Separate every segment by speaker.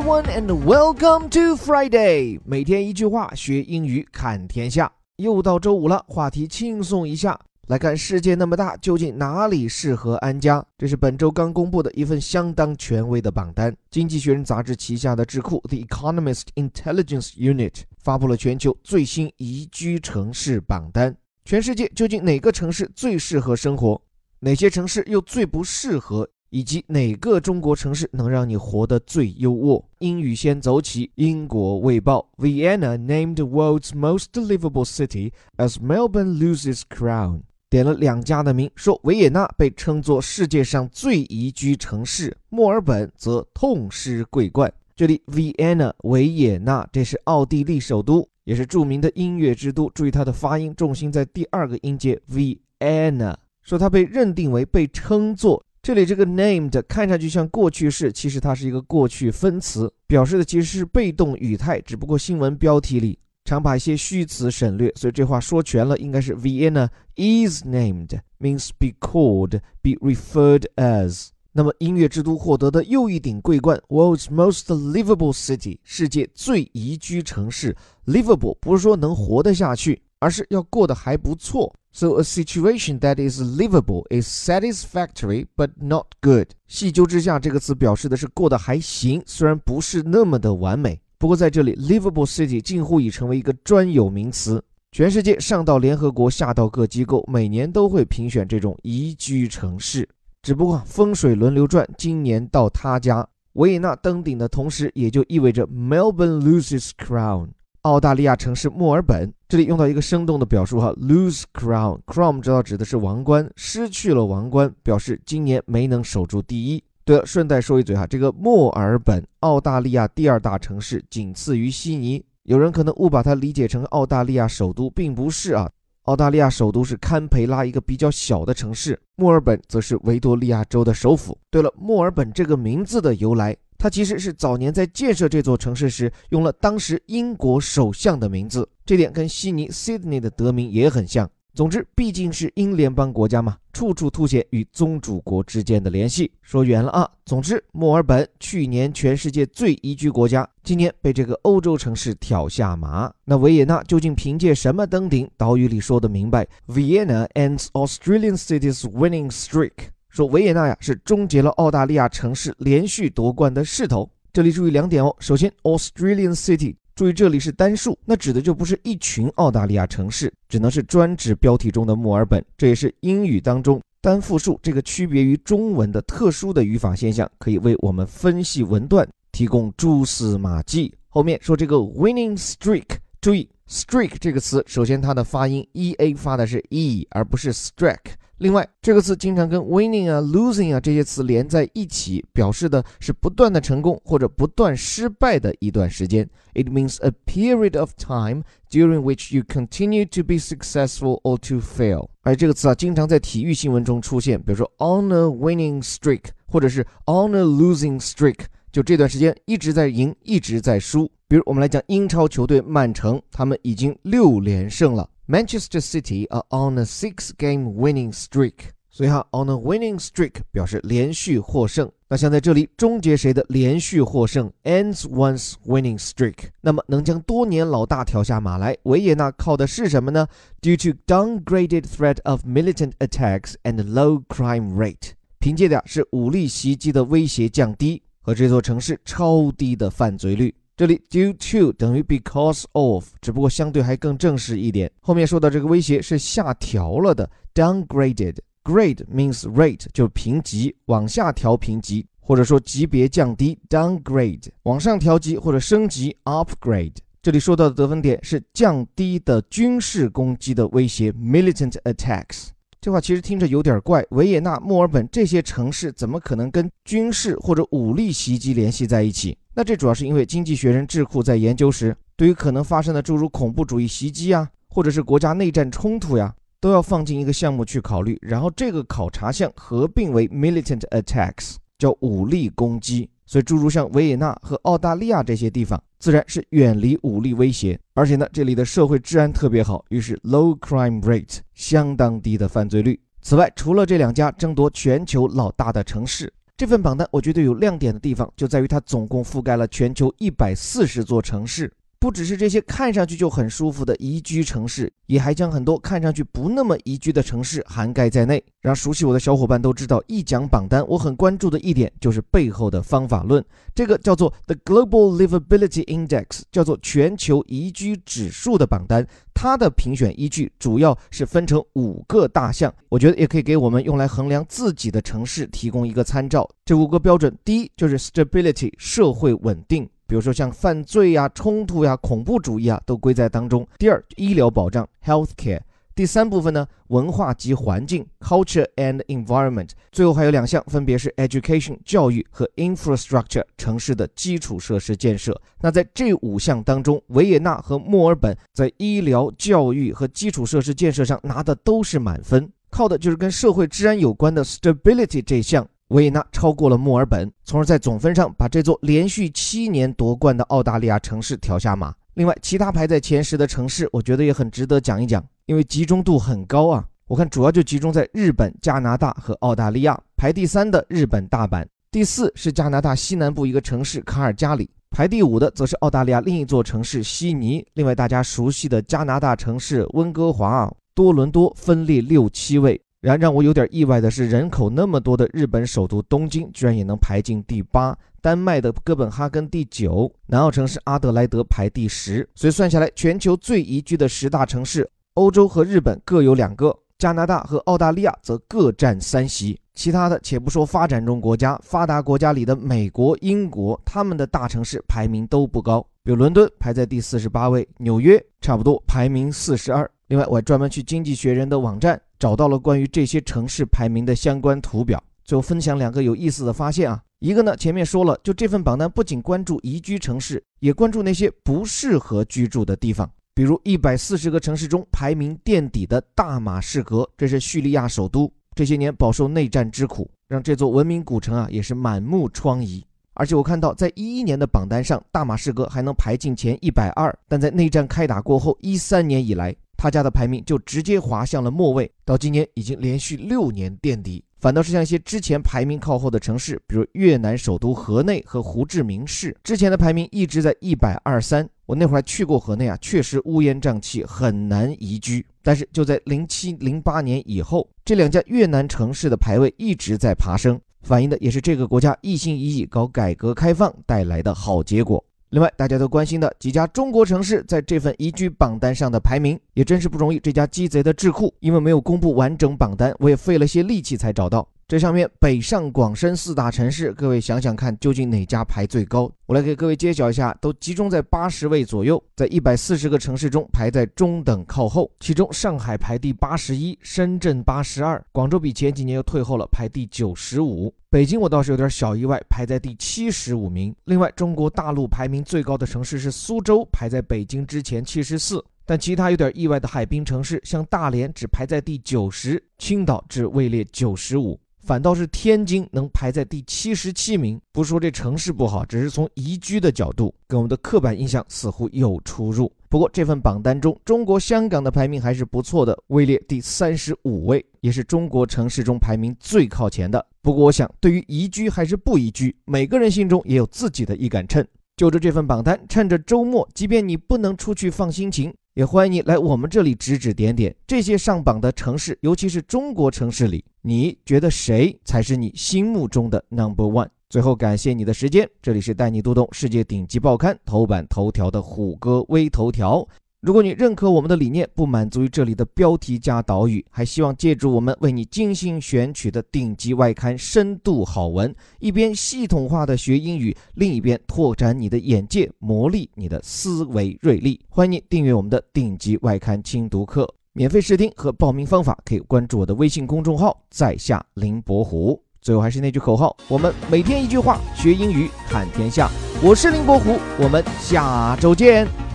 Speaker 1: everyone, and welcome to Friday. 每天一句话，学英语看天下。又到周五了，话题轻松一下。来看世界那么大，究竟哪里适合安家？这是本周刚公布的一份相当权威的榜单。经济学人杂志旗下的智库 The Economist Intelligence Unit 发布了全球最新宜居城市榜单。全世界究竟哪个城市最适合生活？哪些城市又最不适合？以及哪个中国城市能让你活得最优渥？英语先走起。英国卫报：Vienna named world's most livable city as Melbourne loses crown。点了两家的名，说维也纳被称作世界上最宜居城市，墨尔本则痛失桂冠。这里 Vienna 维也纳，这是奥地利首都，也是著名的音乐之都。注意它的发音，重心在第二个音节 Vienna。说它被认定为被称作。这里这个 named 看上去像过去式，其实它是一个过去分词，表示的其实是被动语态。只不过新闻标题里常把一些虚词省略，所以这话说全了，应该是 Vienna is named means be called, be referred as。那么音乐之都获得的又一顶桂冠，World's most livable city，世界最宜居城市。livable 不是说能活得下去，而是要过得还不错。So a situation that is livable is satisfactory but not good。细究之下，这个词表示的是过得还行，虽然不是那么的完美。不过在这里，livable city 近乎已成为一个专有名词。全世界上到联合国，下到各机构，每年都会评选这种宜居城市。只不过风水轮流转，今年到他家维也纳登顶的同时，也就意味着 Melbourne loses crown。澳大利亚城市墨尔本，这里用到一个生动的表述哈，lose crown。crown 知道指的是王冠，失去了王冠，表示今年没能守住第一。对了，顺带说一嘴哈，这个墨尔本，澳大利亚第二大城市，仅次于悉尼。有人可能误把它理解成澳大利亚首都，并不是啊。澳大利亚首都是堪培拉，一个比较小的城市。墨尔本则是维多利亚州的首府。对了，墨尔本这个名字的由来。它其实是早年在建设这座城市时用了当时英国首相的名字，这点跟悉尼 （Sydney） 的得名也很像。总之，毕竟是英联邦国家嘛，处处凸显与宗主国之间的联系。说远了啊，总之，墨尔本去年全世界最宜居国家，今年被这个欧洲城市挑下马。那维也纳究竟凭借什么登顶？岛屿里说的明白：Vienna ends Australian cities winning streak。说维也纳呀是终结了澳大利亚城市连续夺冠的势头。这里注意两点哦。首先，Australian city，注意这里是单数，那指的就不是一群澳大利亚城市，只能是专指标题中的墨尔本。这也是英语当中单复数这个区别于中文的特殊的语法现象，可以为我们分析文段提供蛛丝马迹。后面说这个 winning streak，注意 streak 这个词，首先它的发音 e a 发的是 e，而不是 strike。另外，这个词经常跟 winning 啊、losing 啊这些词连在一起，表示的是不断的成功或者不断失败的一段时间。It means a period of time during which you continue to be successful or to fail。而这个词啊，经常在体育新闻中出现，比如说 on a winning streak，或者是 on a losing streak，就这段时间一直在赢，一直在输。比如我们来讲英超球队曼城，他们已经六连胜了。Manchester City are on a six-game winning streak，所以哈，on a winning streak 表示连续获胜。那像在这里终结谁的连续获胜，ends one's winning streak。那么能将多年老大挑下马来，维也纳靠的是什么呢？Due to downgraded threat of militant attacks and low crime rate，凭借的是武力袭击的威胁降低和这座城市超低的犯罪率。这里 due to 等于 because of，只不过相对还更正式一点。后面说到这个威胁是下调了的，downgraded，grade means rate 就评级，往下调评级，或者说级别降低，downgrade，往上调级或者升级，upgrade。这里说到的得分点是降低的军事攻击的威胁，militant attacks。这话其实听着有点怪，维也纳、墨尔本这些城市怎么可能跟军事或者武力袭击联系在一起？那这主要是因为经济学人智库在研究时，对于可能发生的诸如恐怖主义袭击啊，或者是国家内战冲突呀，都要放进一个项目去考虑，然后这个考察项合并为 militant attacks，叫武力攻击。所以诸如像维也纳和澳大利亚这些地方，自然是远离武力威胁，而且呢，这里的社会治安特别好，于是 low crime rate 相当低的犯罪率。此外，除了这两家争夺全球老大的城市。这份榜单我觉得有亮点的地方就在于它总共覆盖了全球一百四十座城市。不只是这些看上去就很舒服的宜居城市，也还将很多看上去不那么宜居的城市涵盖在内。让熟悉我的小伙伴都知道，一讲榜单，我很关注的一点就是背后的方法论。这个叫做 The Global Livability Index，叫做全球宜居指数的榜单，它的评选依据主要是分成五个大项，我觉得也可以给我们用来衡量自己的城市提供一个参照。这五个标准，第一就是 Stability，社会稳定。比如说像犯罪呀、冲突呀、恐怖主义啊，都归在当中。第二，医疗保障 （healthcare）。第三部分呢，文化及环境 （culture and environment）。最后还有两项，分别是 education（ 教育）和 infrastructure（ 城市的基础设施建设）。那在这五项当中，维也纳和墨尔本在医疗、教育和基础设施建设上拿的都是满分，靠的就是跟社会治安有关的 stability 这项。维也纳超过了墨尔本，从而在总分上把这座连续七年夺冠的澳大利亚城市挑下马。另外，其他排在前十的城市，我觉得也很值得讲一讲，因为集中度很高啊。我看主要就集中在日本、加拿大和澳大利亚。排第三的日本大阪，第四是加拿大西南部一个城市卡尔加里，排第五的则是澳大利亚另一座城市悉尼。另外，大家熟悉的加拿大城市温哥华、多伦多分列六七位。然让我有点意外的是，人口那么多的日本首都东京居然也能排进第八，丹麦的哥本哈根第九，南澳城市阿德莱德排第十。所以算下来，全球最宜居的十大城市，欧洲和日本各有两个，加拿大和澳大利亚则各占三席。其他的且不说发展中国家，发达国家里的美国、英国，他们的大城市排名都不高，比如伦敦排在第四十八位，纽约差不多排名四十二。另外，我还专门去经济学人的网站。找到了关于这些城市排名的相关图表，最后分享两个有意思的发现啊。一个呢，前面说了，就这份榜单不仅关注宜居城市，也关注那些不适合居住的地方。比如一百四十个城市中排名垫底的大马士革，这是叙利亚首都，这些年饱受内战之苦，让这座文明古城啊也是满目疮痍。而且我看到，在一一年的榜单上，大马士革还能排进前一百二，但在内战开打过后一三年以来。他家的排名就直接滑向了末位，到今年已经连续六年垫底。反倒是像一些之前排名靠后的城市，比如越南首都河内和胡志明市，之前的排名一直在一百二三。我那会儿还去过河内啊，确实乌烟瘴气，很难宜居。但是就在零七零八年以后，这两家越南城市的排位一直在爬升，反映的也是这个国家一心一意搞改革开放带来的好结果。另外，大家都关心的几家中国城市在这份宜居榜单上的排名，也真是不容易。这家鸡贼的智库，因为没有公布完整榜单，我也费了些力气才找到。这上面北上广深四大城市，各位想想看，究竟哪家排最高？我来给各位揭晓一下，都集中在八十位左右，在一百四十个城市中排在中等靠后。其中上海排第八十一，深圳八十二，广州比前几年又退后了，排第九十五。北京我倒是有点小意外，排在第七十五名。另外，中国大陆排名最高的城市是苏州，排在北京之前七十四。但其他有点意外的海滨城市，像大连只排在第九十，青岛只位列九十五。反倒是天津能排在第七十七名，不说这城市不好，只是从宜居的角度，跟我们的刻板印象似乎有出入。不过这份榜单中，中国香港的排名还是不错的，位列第三十五位，也是中国城市中排名最靠前的。不过我想，对于宜居还是不宜居，每个人心中也有自己的一杆秤。就着这份榜单，趁着周末，即便你不能出去放心情。也欢迎你来我们这里指指点点，这些上榜的城市，尤其是中国城市里，你觉得谁才是你心目中的 number one？最后感谢你的时间，这里是带你读懂世界顶级报刊头版头条的虎哥微头条。如果你认可我们的理念，不满足于这里的标题加导语，还希望借助我们为你精心选取的顶级外刊深度好文，一边系统化的学英语，另一边拓展你的眼界，磨砺你的思维锐利。欢迎你订阅我们的顶级外刊精读课，免费试听和报名方法可以关注我的微信公众号“在下林伯虎”。最后还是那句口号：我们每天一句话，学英语看天下。我是林伯虎，我们下周见。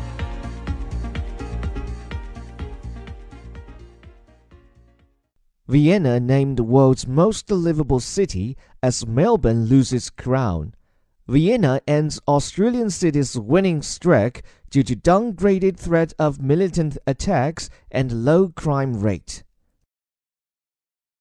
Speaker 1: Vienna named the world's most livable city as Melbourne loses crown. Vienna ends Australian city's winning streak due to downgraded threat of militant attacks and low crime rate.